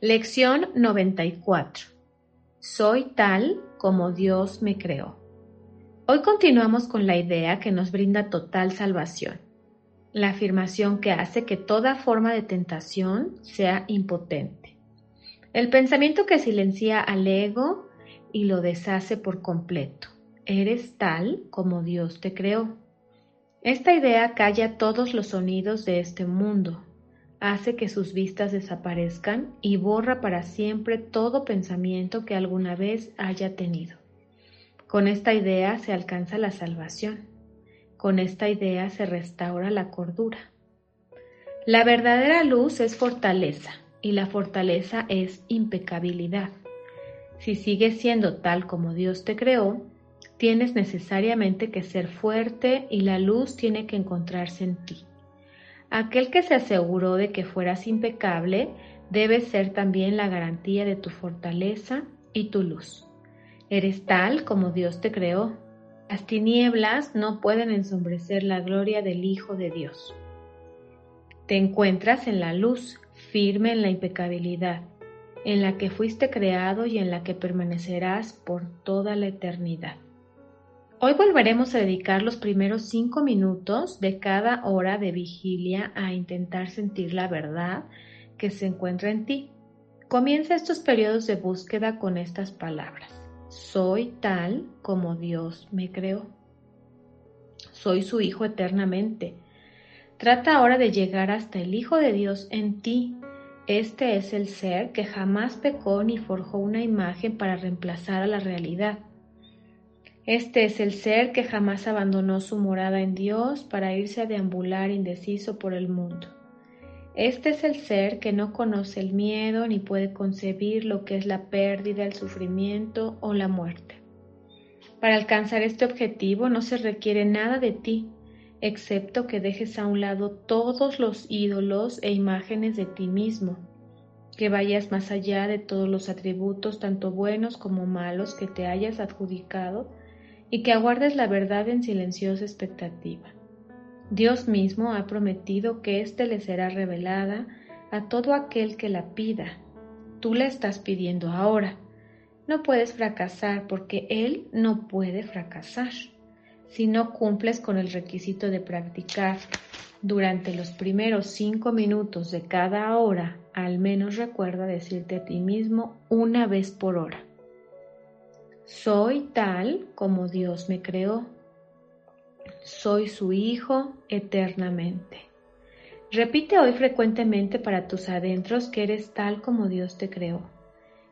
Lección 94. Soy tal como Dios me creó. Hoy continuamos con la idea que nos brinda total salvación, la afirmación que hace que toda forma de tentación sea impotente, el pensamiento que silencia al ego y lo deshace por completo. Eres tal como Dios te creó. Esta idea calla todos los sonidos de este mundo, hace que sus vistas desaparezcan y borra para siempre todo pensamiento que alguna vez haya tenido. Con esta idea se alcanza la salvación. Con esta idea se restaura la cordura. La verdadera luz es fortaleza y la fortaleza es impecabilidad. Si sigues siendo tal como Dios te creó, tienes necesariamente que ser fuerte y la luz tiene que encontrarse en ti. Aquel que se aseguró de que fueras impecable debe ser también la garantía de tu fortaleza y tu luz. Eres tal como Dios te creó. Las tinieblas no pueden ensombrecer la gloria del Hijo de Dios. Te encuentras en la luz, firme en la impecabilidad, en la que fuiste creado y en la que permanecerás por toda la eternidad. Hoy volveremos a dedicar los primeros cinco minutos de cada hora de vigilia a intentar sentir la verdad que se encuentra en ti. Comienza estos periodos de búsqueda con estas palabras. Soy tal como Dios me creó. Soy su Hijo eternamente. Trata ahora de llegar hasta el Hijo de Dios en ti. Este es el ser que jamás pecó ni forjó una imagen para reemplazar a la realidad. Este es el ser que jamás abandonó su morada en Dios para irse a deambular indeciso por el mundo. Este es el ser que no conoce el miedo ni puede concebir lo que es la pérdida, el sufrimiento o la muerte. Para alcanzar este objetivo no se requiere nada de ti, excepto que dejes a un lado todos los ídolos e imágenes de ti mismo, que vayas más allá de todos los atributos, tanto buenos como malos, que te hayas adjudicado y que aguardes la verdad en silenciosa expectativa. Dios mismo ha prometido que éste le será revelada a todo aquel que la pida. Tú la estás pidiendo ahora. No puedes fracasar porque Él no puede fracasar. Si no cumples con el requisito de practicar durante los primeros cinco minutos de cada hora, al menos recuerda decirte a ti mismo una vez por hora. Soy tal como Dios me creó. Soy su Hijo eternamente. Repite hoy frecuentemente para tus adentros que eres tal como Dios te creó.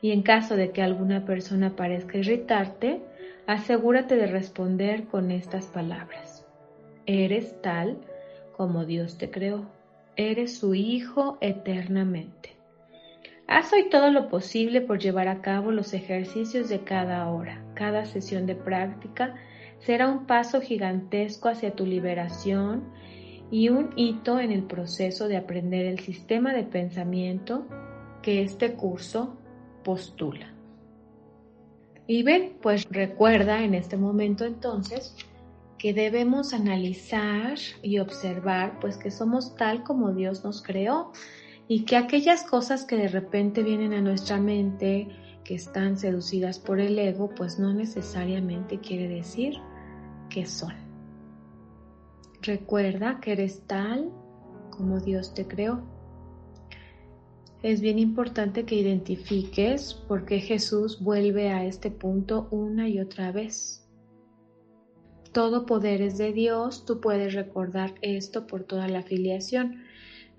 Y en caso de que alguna persona parezca irritarte, asegúrate de responder con estas palabras. Eres tal como Dios te creó. Eres su Hijo eternamente. Haz hoy todo lo posible por llevar a cabo los ejercicios de cada hora. Cada sesión de práctica será un paso gigantesco hacia tu liberación y un hito en el proceso de aprender el sistema de pensamiento que este curso postula. Y ven, pues recuerda en este momento entonces que debemos analizar y observar pues que somos tal como Dios nos creó y que aquellas cosas que de repente vienen a nuestra mente, que están seducidas por el ego, pues no necesariamente quiere decir que son. Recuerda que eres tal como Dios te creó. Es bien importante que identifiques por qué Jesús vuelve a este punto una y otra vez. Todo poder es de Dios, tú puedes recordar esto por toda la afiliación.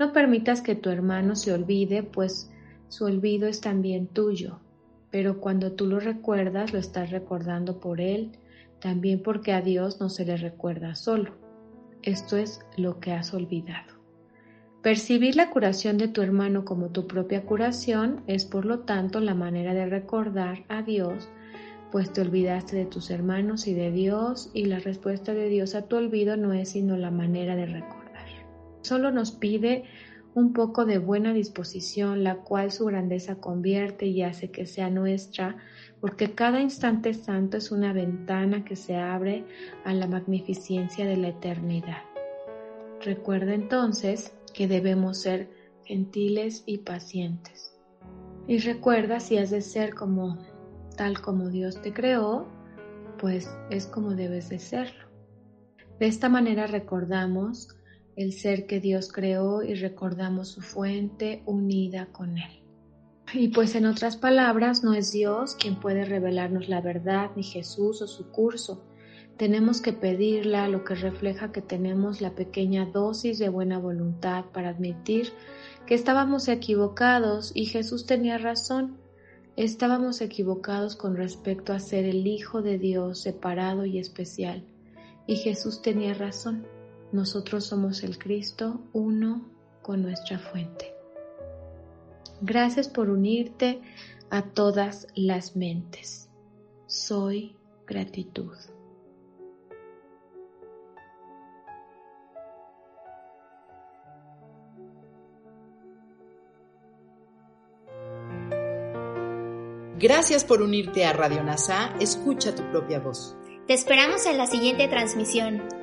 No permitas que tu hermano se olvide, pues su olvido es también tuyo. Pero cuando tú lo recuerdas, lo estás recordando por él, también porque a Dios no se le recuerda solo. esto es lo que has olvidado. Percibir la curación de tu hermano como tu propia curación es por lo tanto la manera de recordar a Dios, pues te olvidaste de tus hermanos y de Dios y la respuesta de Dios a tu olvido no es sino la manera de recordar. Solo nos pide un poco de buena disposición, la cual su grandeza convierte y hace que sea nuestra, porque cada instante santo es una ventana que se abre a la magnificencia de la eternidad. Recuerda entonces que debemos ser gentiles y pacientes. Y recuerda si has de ser como tal como Dios te creó, pues es como debes de serlo. De esta manera recordamos el ser que Dios creó y recordamos su fuente unida con Él. Y pues en otras palabras, no es Dios quien puede revelarnos la verdad, ni Jesús o su curso, tenemos que pedirla, lo que refleja que tenemos la pequeña dosis de buena voluntad para admitir que estábamos equivocados y Jesús tenía razón. Estábamos equivocados con respecto a ser el Hijo de Dios separado y especial. Y Jesús tenía razón. Nosotros somos el Cristo uno con nuestra fuente. Gracias por unirte a todas las mentes. Soy gratitud. Gracias por unirte a Radio NASA. Escucha tu propia voz. Te esperamos en la siguiente transmisión.